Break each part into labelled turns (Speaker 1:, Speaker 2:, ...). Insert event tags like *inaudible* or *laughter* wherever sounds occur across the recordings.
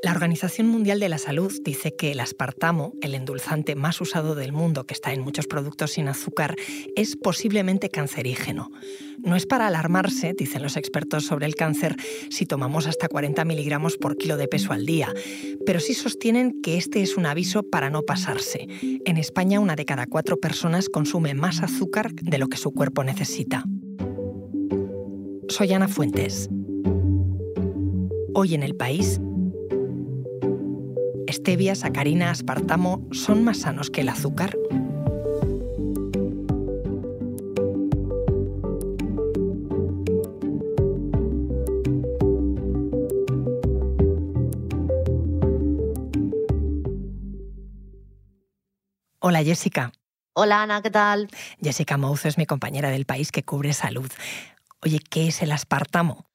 Speaker 1: La Organización Mundial de la Salud dice que el aspartamo, el endulzante más usado del mundo que está en muchos productos sin azúcar, es posiblemente cancerígeno. No es para alarmarse, dicen los expertos sobre el cáncer, si tomamos hasta 40 miligramos por kilo de peso al día, pero sí sostienen que este es un aviso para no pasarse. En España, una de cada cuatro personas consume más azúcar de lo que su cuerpo necesita. Soy Ana Fuentes. Hoy en el país, stevia, sacarina, aspartamo son más sanos que el azúcar. Hola Jessica.
Speaker 2: Hola Ana, ¿qué tal?
Speaker 1: Jessica Mouzo es mi compañera del país que cubre salud. Oye, ¿qué es el aspartamo?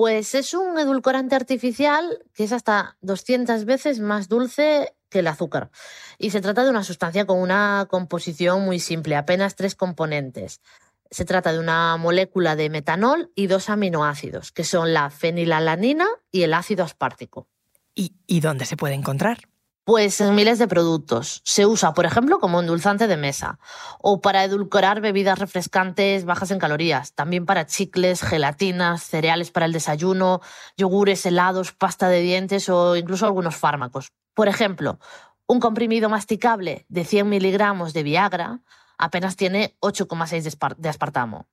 Speaker 2: Pues es un edulcorante artificial que es hasta 200 veces más dulce que el azúcar. Y se trata de una sustancia con una composición muy simple, apenas tres componentes. Se trata de una molécula de metanol y dos aminoácidos, que son la fenilalanina y el ácido aspartico.
Speaker 1: ¿Y, y dónde se puede encontrar?
Speaker 2: Pues en miles de productos. Se usa, por ejemplo, como endulzante de mesa o para edulcorar bebidas refrescantes bajas en calorías, también para chicles, gelatinas, cereales para el desayuno, yogures, helados, pasta de dientes o incluso algunos fármacos. Por ejemplo, un comprimido masticable de 100 miligramos de Viagra apenas tiene 8,6 de aspartamo.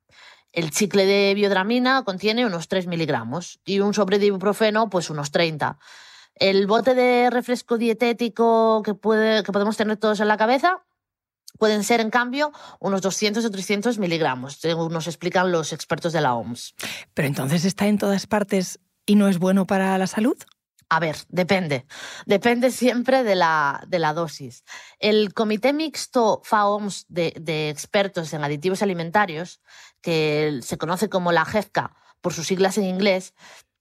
Speaker 2: El chicle de biodramina contiene unos 3 miligramos y un sobre de ibuprofeno pues unos 30. El bote de refresco dietético que, puede, que podemos tener todos en la cabeza pueden ser, en cambio, unos 200 o 300 miligramos, según nos explican los expertos de la OMS.
Speaker 1: Pero entonces está en todas partes y no es bueno para la salud.
Speaker 2: A ver, depende. Depende siempre de la, de la dosis. El Comité Mixto FAOMS de, de, expertos en aditivos alimentarios, que se conoce como la GEFCA por sus siglas en inglés,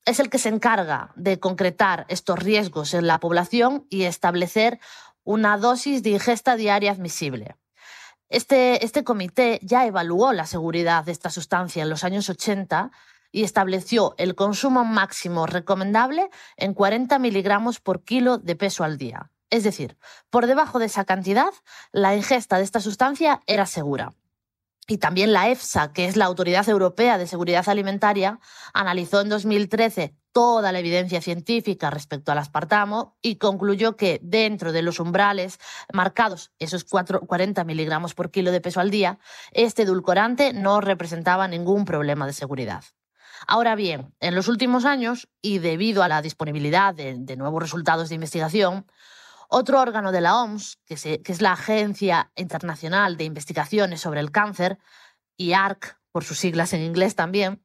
Speaker 2: es el que se encarga de concretar estos riesgos en la población y establecer una dosis de ingesta diaria admisible. Este, este comité ya evaluó la seguridad de esta sustancia en los años 80 y estableció el consumo máximo recomendable en 40 miligramos por kilo de peso al día. Es decir, por debajo de esa cantidad, la ingesta de esta sustancia era segura. Y también la EFSA, que es la Autoridad Europea de Seguridad Alimentaria, analizó en 2013 toda la evidencia científica respecto al aspartamo y concluyó que dentro de los umbrales marcados, esos 40 miligramos por kilo de peso al día, este edulcorante no representaba ningún problema de seguridad. Ahora bien, en los últimos años, y debido a la disponibilidad de, de nuevos resultados de investigación, otro órgano de la OMS, que, es la Agencia Internacional de Investigaciones sobre el Cáncer, IARC, por sus siglas en inglés también,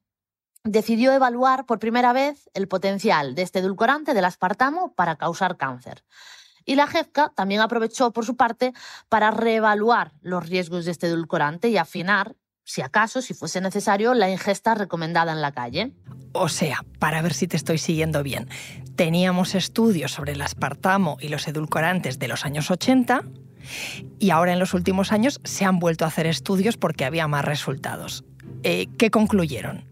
Speaker 2: decidió evaluar por primera vez el potencial de este edulcorante del aspartamo para causar cáncer. Y la GEFCA también aprovechó, por su parte, para reevaluar los riesgos de este edulcorante y afinar, si acaso, si fuese necesario, la ingesta recomendada en la calle.
Speaker 1: O sea, para ver si te estoy siguiendo bien, teníamos estudios sobre el aspartamo y los edulcorantes de los años 80 y ahora en los últimos años se han vuelto a hacer estudios porque había más resultados. Eh, ¿Qué concluyeron?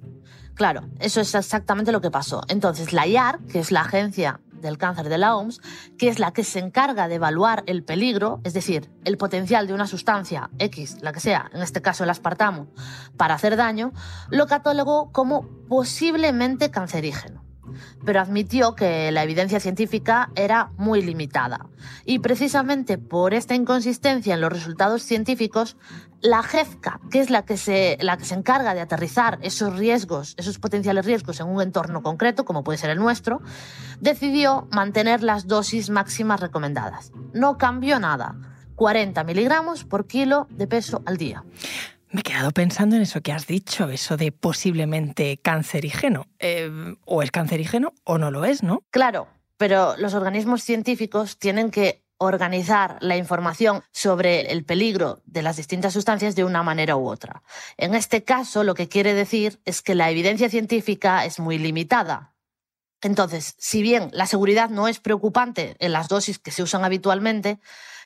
Speaker 2: Claro, eso es exactamente lo que pasó. Entonces, la IAR, que es la agencia del cáncer de la OMS, que es la que se encarga de evaluar el peligro, es decir, el potencial de una sustancia X, la que sea, en este caso el aspartamo, para hacer daño, lo catalogó como posiblemente cancerígeno pero admitió que la evidencia científica era muy limitada. Y precisamente por esta inconsistencia en los resultados científicos, la GEFCA, que es la que, se, la que se encarga de aterrizar esos riesgos, esos potenciales riesgos en un entorno concreto, como puede ser el nuestro, decidió mantener las dosis máximas recomendadas. No cambió nada. 40 miligramos por kilo de peso al día.
Speaker 1: Me he quedado pensando en eso que has dicho, eso de posiblemente cancerígeno. Eh, o es cancerígeno o no lo es, ¿no?
Speaker 2: Claro, pero los organismos científicos tienen que organizar la información sobre el peligro de las distintas sustancias de una manera u otra. En este caso, lo que quiere decir es que la evidencia científica es muy limitada. Entonces, si bien la seguridad no es preocupante en las dosis que se usan habitualmente,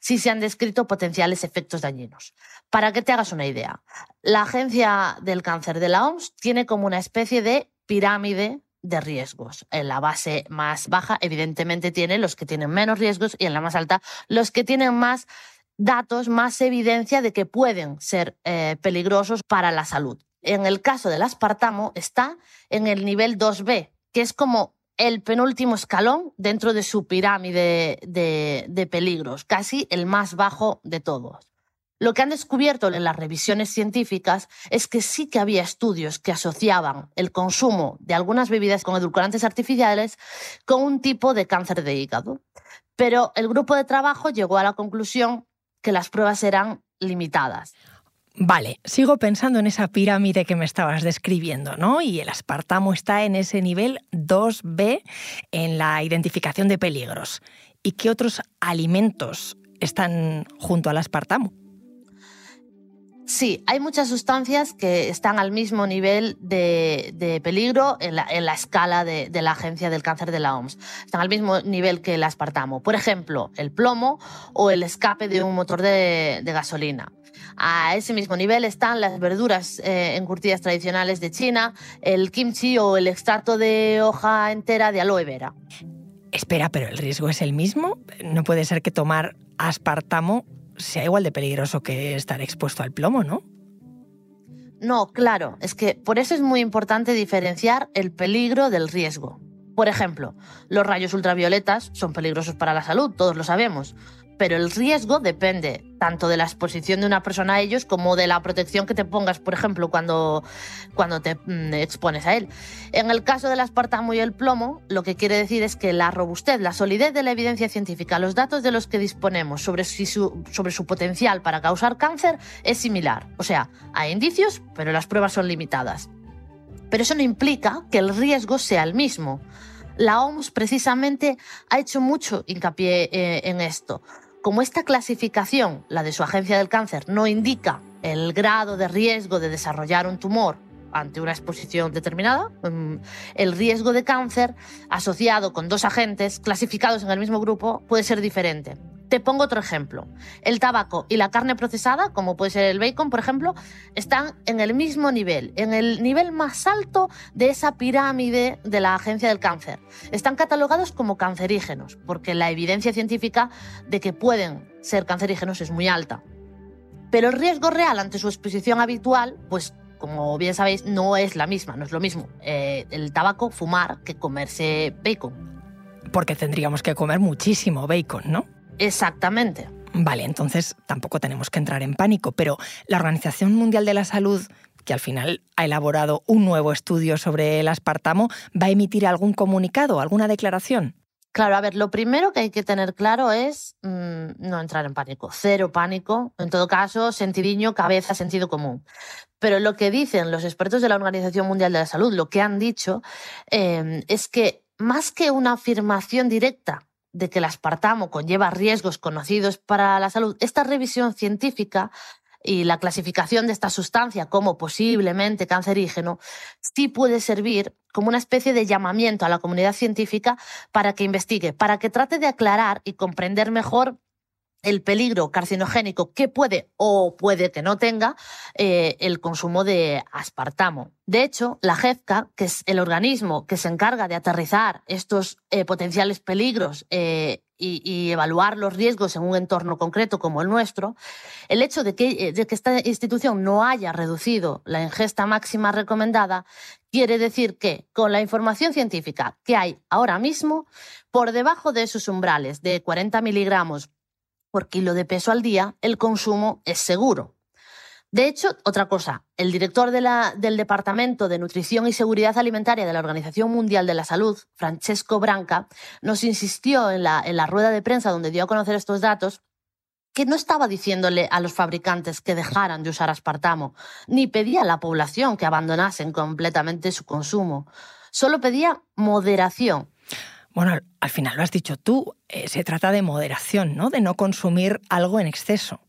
Speaker 2: sí se han descrito potenciales efectos dañinos. Para que te hagas una idea, la Agencia del Cáncer de la OMS tiene como una especie de pirámide de riesgos. En la base más baja, evidentemente, tiene los que tienen menos riesgos y en la más alta, los que tienen más datos, más evidencia de que pueden ser eh, peligrosos para la salud. En el caso del aspartamo, está en el nivel 2B, que es como el penúltimo escalón dentro de su pirámide de, peligros, casi el más bajo de todos. Lo que han descubierto en las revisiones científicas es que sí que había estudios que asociaban el consumo de algunas bebidas con edulcorantes artificiales con un tipo de cáncer de hígado. Pero el grupo de trabajo llegó a la conclusión que las pruebas eran limitadas.
Speaker 1: Vale, sigo pensando en esa pirámide que me estabas describiendo, ¿no? Y el aspartamo está en ese nivel 2B en la identificación de peligros. ¿Y qué otros alimentos están junto al aspartamo?
Speaker 2: Sí, hay muchas sustancias que están al mismo nivel de, peligro en la, escala de, la Agencia del Cáncer de la OMS. Están al mismo nivel que el aspartamo. Por ejemplo, el plomo o el escape de un motor de, gasolina. A ese mismo nivel están las verduras eh, encurtidas tradicionales de China, el kimchi o el extracto de hoja entera de aloe vera.
Speaker 1: Espera, pero el riesgo es el mismo. No puede ser que tomar aspartamo sea igual de peligroso que estar expuesto al plomo, ¿no?
Speaker 2: No, claro, es que por eso es muy importante diferenciar el peligro del riesgo. Por ejemplo, los rayos ultravioletas son peligrosos para la salud, todos lo sabemos, pero el riesgo depende tanto de la exposición de una persona a ellos como de la protección que te pongas, por ejemplo, cuando, cuando te mm, expones a él. En el caso del aspartamo y el plomo, lo que quiere decir es que la robustez, la solidez de la evidencia científica, los datos de los que disponemos sobre su, sobre su potencial para causar cáncer es similar. O sea, hay indicios, pero las pruebas son limitadas. Pero eso no implica que el riesgo sea el mismo. La OMS precisamente ha hecho mucho hincapié eh, en esto. Como esta clasificación, la de su agencia del cáncer, no indica el grado de riesgo de desarrollar un tumor ante una exposición determinada, mm, el riesgo de cáncer asociado con dos agentes clasificados en el mismo grupo puede ser diferente. Te pongo otro ejemplo. El tabaco y la carne procesada, como puede ser el bacon, por ejemplo, están en el mismo nivel, en el nivel más alto de esa pirámide de la Agencia del Cáncer. Están catalogados como cancerígenos, porque la evidencia científica de que pueden ser cancerígenos es muy alta. Pero el riesgo real ante su exposición habitual, pues como bien sabéis, no es la misma, no es lo mismo eh, el tabaco, fumar, que comerse bacon.
Speaker 1: Porque tendríamos que comer muchísimo bacon, ¿no?
Speaker 2: Exactamente.
Speaker 1: Vale, entonces tampoco tenemos que entrar en pánico, pero la Organización Mundial de la Salud, que al final ha elaborado un nuevo estudio sobre el aspartamo, ¿va a emitir algún comunicado, alguna declaración?
Speaker 2: Claro, a ver, lo primero que hay que tener claro es mm, no entrar en pánico, cero pánico, en todo caso, sentidiño, cabeza, sentido común. Pero lo que dicen los expertos de la Organización Mundial de la Salud, lo que han dicho, eh, es que más que una afirmación directa de que el aspartamo conlleva riesgos conocidos para la salud, esta revisión científica y la clasificación de esta sustancia como posiblemente cancerígeno sí puede servir como una especie de llamamiento a la comunidad científica para que investigue, para que trate de aclarar y comprender mejor el peligro carcinogénico que puede o puede que no tenga eh, el consumo de aspartamo. De hecho, la JEFCA, que es el organismo que se encarga de aterrizar estos eh, potenciales peligros eh, y, evaluar los riesgos en un entorno concreto como el nuestro, el hecho de que, de que esta institución no haya reducido la ingesta máxima recomendada quiere decir que con la información científica que hay ahora mismo, por debajo de esos umbrales de 40 miligramos por kilo de peso al día, el consumo es seguro. De hecho, otra cosa, el director del Departamento de Nutrición y Seguridad Alimentaria de la Organización Mundial de la Salud, Francesco Branca, nos insistió en la, en la rueda de prensa donde dio a conocer estos datos que no estaba diciéndole a los fabricantes que dejaran de usar aspartamo, ni pedía a la población que abandonasen completamente su consumo. Solo pedía moderación
Speaker 1: bueno, al final lo has dicho tú, eh, se trata de moderación, ¿no? De no consumir algo en exceso.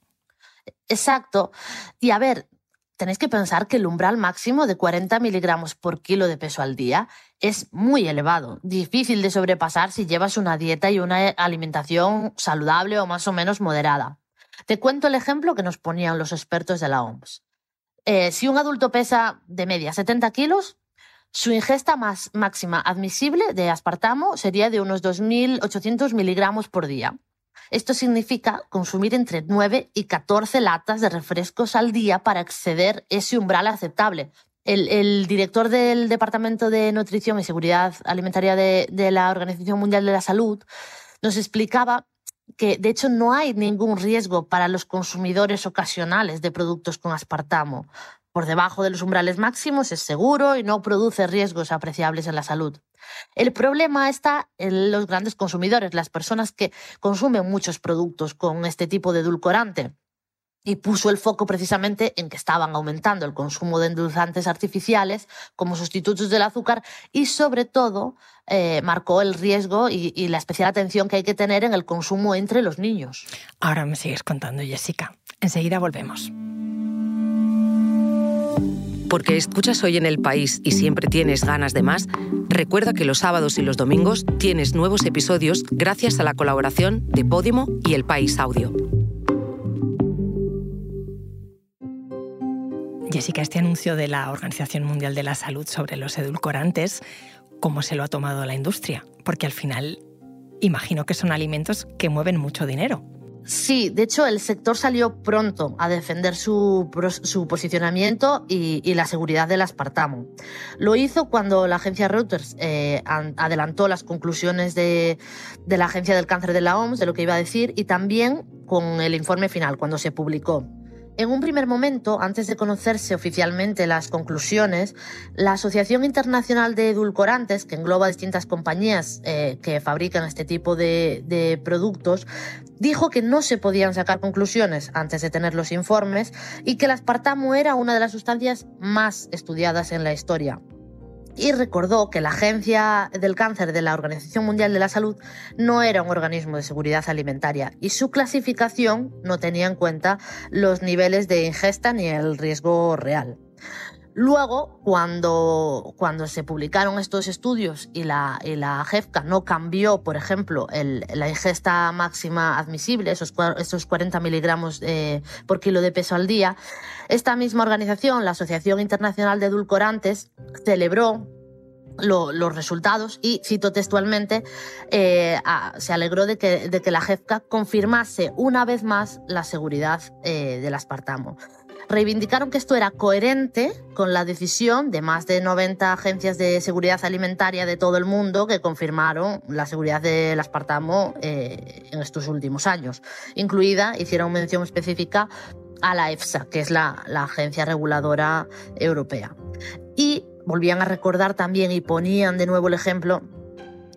Speaker 2: Exacto. Y a ver, tenéis que pensar que el umbral máximo de 40 miligramos por kilo de peso al día es muy elevado, difícil de sobrepasar si llevas una dieta y una alimentación saludable o más o menos moderada. Te cuento el ejemplo que nos ponían los expertos de la OMS. Eh, si un adulto pesa de media 70 kilos, Su ingesta más máxima admisible de aspartamo sería de unos 2.800 miligramos por día. Esto significa consumir entre 9 y 14 latas de refrescos al día para exceder ese umbral aceptable. El, director del Departamento de Nutrición y Seguridad Alimentaria de, de la Organización Mundial de la Salud nos explicaba que de hecho no hay ningún riesgo para los consumidores ocasionales de productos con aspartamo. Por debajo de los umbrales máximos es seguro y no produce riesgos apreciables en la salud. El problema está en los grandes consumidores, las personas que consumen muchos productos con este tipo de edulcorante. Y puso el foco precisamente en que estaban aumentando el consumo de endulzantes artificiales como sustitutos del azúcar y sobre todo eh, marcó el riesgo y, y la especial atención que hay que tener en el consumo entre los niños.
Speaker 1: Ahora me sigues contando, Jessica. Enseguida volvemos.
Speaker 3: Porque escuchas hoy en el país y siempre tienes ganas de más, recuerda que los sábados y los domingos tienes nuevos episodios gracias a la colaboración de Podimo y El País Audio.
Speaker 1: Jessica, este anuncio de la Organización Mundial de la Salud sobre los edulcorantes, ¿cómo se lo ha tomado la industria? Porque al final imagino que son alimentos que mueven mucho dinero.
Speaker 2: Sí, de hecho el sector salió pronto a defender su, posicionamiento y, la seguridad del aspartamo. Lo hizo cuando la agencia Reuters eh, adelantó las conclusiones de, de la Agencia del Cáncer de la OMS, de lo que iba a decir, y también con el informe final, cuando se publicó. En un primer momento, antes de conocerse oficialmente las conclusiones, la Asociación Internacional de Edulcorantes, que engloba distintas compañías eh, que fabrican este tipo de, de productos, dijo que no se podían sacar conclusiones antes de tener los informes y que el aspartamo era una de las sustancias más estudiadas en la historia y recordó que la Agencia del Cáncer de la Organización Mundial de la Salud no era un organismo de seguridad alimentaria y su clasificación no tenía en cuenta los niveles de ingesta ni el riesgo real. Luego, cuando, cuando se publicaron estos estudios y la, y la JEFCA no cambió, por ejemplo, la ingesta máxima admisible, esos, esos 40 miligramos eh, por kilo de peso al día, esta misma organización, la Asociación Internacional de Edulcorantes, celebró los resultados y, cito textualmente, eh, se alegró de que, de que la JEFCA confirmase una vez más la seguridad eh, del aspartamo reivindicaron que esto era coherente con la decisión de más de 90 agencias de seguridad alimentaria de todo el mundo que confirmaron la seguridad del aspartamo eh, en estos últimos años. Incluida, hicieron mención específica a la EFSA, que es la, la agencia reguladora europea. Y volvían a recordar también y ponían de nuevo el ejemplo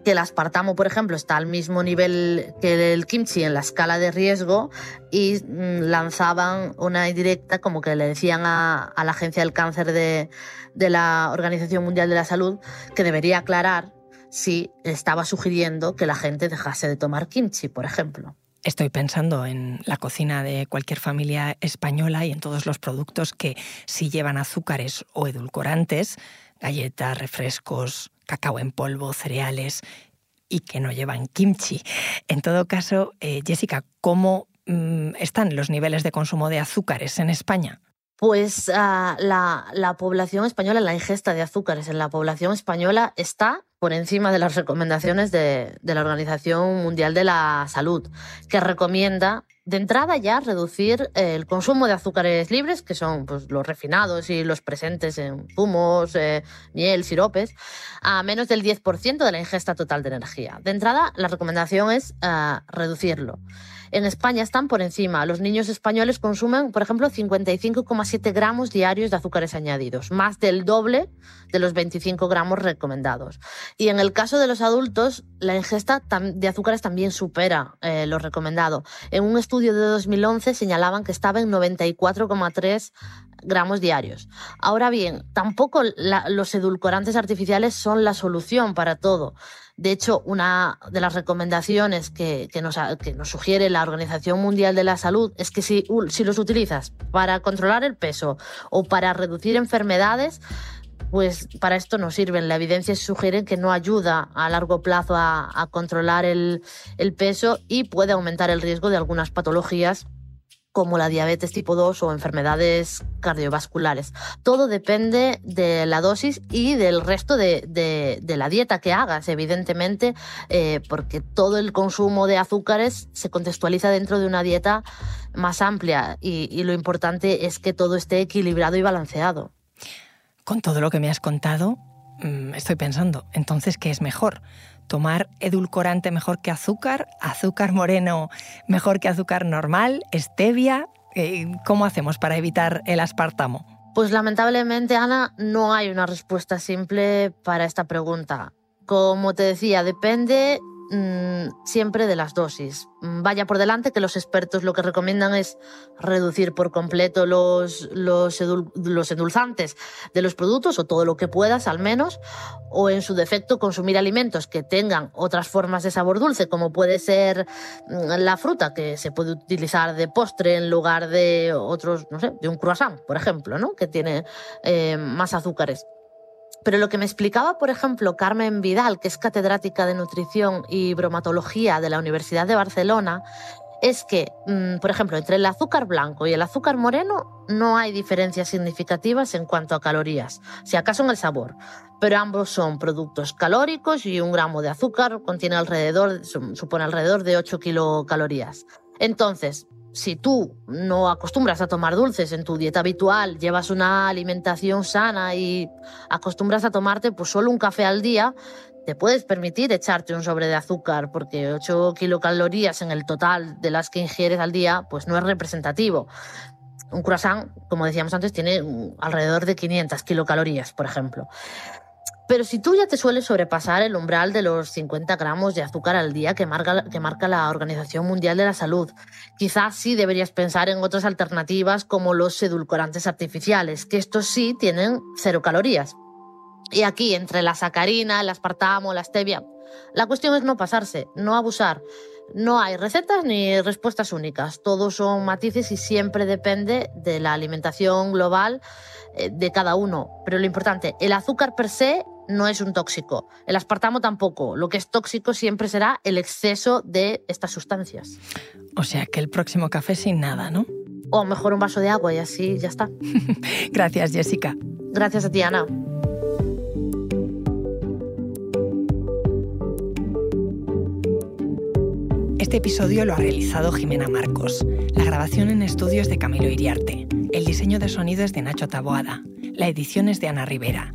Speaker 2: que el aspartamo, por ejemplo, está al mismo nivel que el kimchi en la escala de riesgo y mm, lanzaban una indirecta como que le decían a, la Agencia del Cáncer de, de la Organización Mundial de la Salud que debería aclarar si estaba sugiriendo que la gente dejase de tomar kimchi, por ejemplo.
Speaker 1: Estoy pensando en la cocina de cualquier familia española y en todos los productos que si llevan azúcares o edulcorantes, galletas, refrescos, cacao en polvo, cereales y que no llevan kimchi. En todo caso, eh, Jessica, ¿cómo mm, están los niveles de consumo de azúcares en España?
Speaker 2: Pues ah, la, población española, la ingesta de azúcares en la población española está por encima de las recomendaciones de, de la Organización Mundial de la Salud, que recomienda de entrada ya reducir el consumo de azúcares libres, que son pues, los refinados y los presentes en zumos, eh, miel, siropes, a menos del 10% de la ingesta total de energía. De entrada, la recomendación es eh, reducirlo en España están por encima. Los niños españoles consumen, por ejemplo, 55,7 gramos diarios de azúcares añadidos, más del doble de los 25 gramos recomendados. Y en el caso de los adultos, la ingesta de azúcares también supera eh, lo recomendado. En un estudio de 2011 señalaban que estaba en 94,3 gramos diarios. Ahora bien, tampoco los edulcorantes artificiales son la solución para todo. De hecho, una de las recomendaciones que, nos, sugiere la Organización Mundial de la Salud es que si, los utilizas para controlar el peso o para reducir enfermedades, pues para esto no sirven. La evidencia sugiere que no ayuda a largo plazo a, controlar el, peso y puede aumentar el riesgo de algunas patologías como la diabetes tipo 2 o enfermedades cardiovasculares. Todo depende de la dosis y del resto de, la dieta que hagas, evidentemente, eh, porque todo el consumo de azúcares se contextualiza dentro de una dieta más amplia y lo importante es que todo esté equilibrado y balanceado.
Speaker 1: Con todo lo que me has contado, mm, estoy pensando, entonces, ¿qué es mejor? tomar edulcorante mejor que azúcar, azúcar moreno mejor que azúcar normal, stevia. Eh, ¿Cómo hacemos para evitar el aspartamo?
Speaker 2: Pues lamentablemente, Ana, no hay una respuesta simple para esta pregunta. Como te decía, depende Mm, siempre de las dosis. Mm, vaya por delante que los expertos lo que recomiendan es reducir por completo los, los, los, endulzantes de los productos o todo lo que puedas al menos, o en su defecto consumir alimentos que tengan otras formas de sabor dulce, como puede ser mm, la fruta, que se puede utilizar de postre en lugar de otros, no sé, de un croissant, por ejemplo, ¿no? que tiene eh, más azúcares. Pero lo que me explicaba, por ejemplo, Carmen Vidal, que es catedrática de nutrición y bromatología de la Universidad de Barcelona, es que, mm, por ejemplo, entre el azúcar blanco y el azúcar moreno no hay diferencias significativas en cuanto a calorías, si acaso en el sabor, pero ambos son productos calóricos y un gramo de azúcar contiene alrededor, supone alrededor de 8 kilocalorías. Entonces, si tú no acostumbras a tomar dulces en tu dieta habitual, llevas una alimentación sana y acostumbras a tomarte pues solo un café al día, te puedes permitir echarte un sobre de azúcar porque 8 kilocalorías en el total de las que ingieres al día pues no es representativo. Un croissant, como decíamos antes, tiene alrededor de 500 kilocalorías, por ejemplo. Pero si tú ya te sueles sobrepasar el umbral de los 50 gramos de azúcar al día que marca, que marca la Organización Mundial de la Salud, quizás sí deberías pensar en otras alternativas como los edulcorantes artificiales, que estos sí tienen cero calorías. Y aquí, entre la sacarina, el aspartamo, la stevia, la cuestión es no pasarse, no abusar. No hay recetas ni respuestas únicas, todos son matices y siempre depende de la alimentación global eh, de cada uno. Pero lo importante, el azúcar per se no es un tóxico. El aspartamo tampoco. Lo que es tóxico siempre será el exceso de estas sustancias.
Speaker 1: O sea que el próximo café sin nada, ¿no?
Speaker 2: O mejor un vaso de agua y así ya está. *laughs*
Speaker 1: Gracias, Jessica.
Speaker 2: Gracias a ti, Ana.
Speaker 1: Este episodio lo ha realizado Jimena Marcos. La grabación en estudios de Camilo Iriarte. El diseño de sonido es de Nacho Taboada. La edición es de Ana Rivera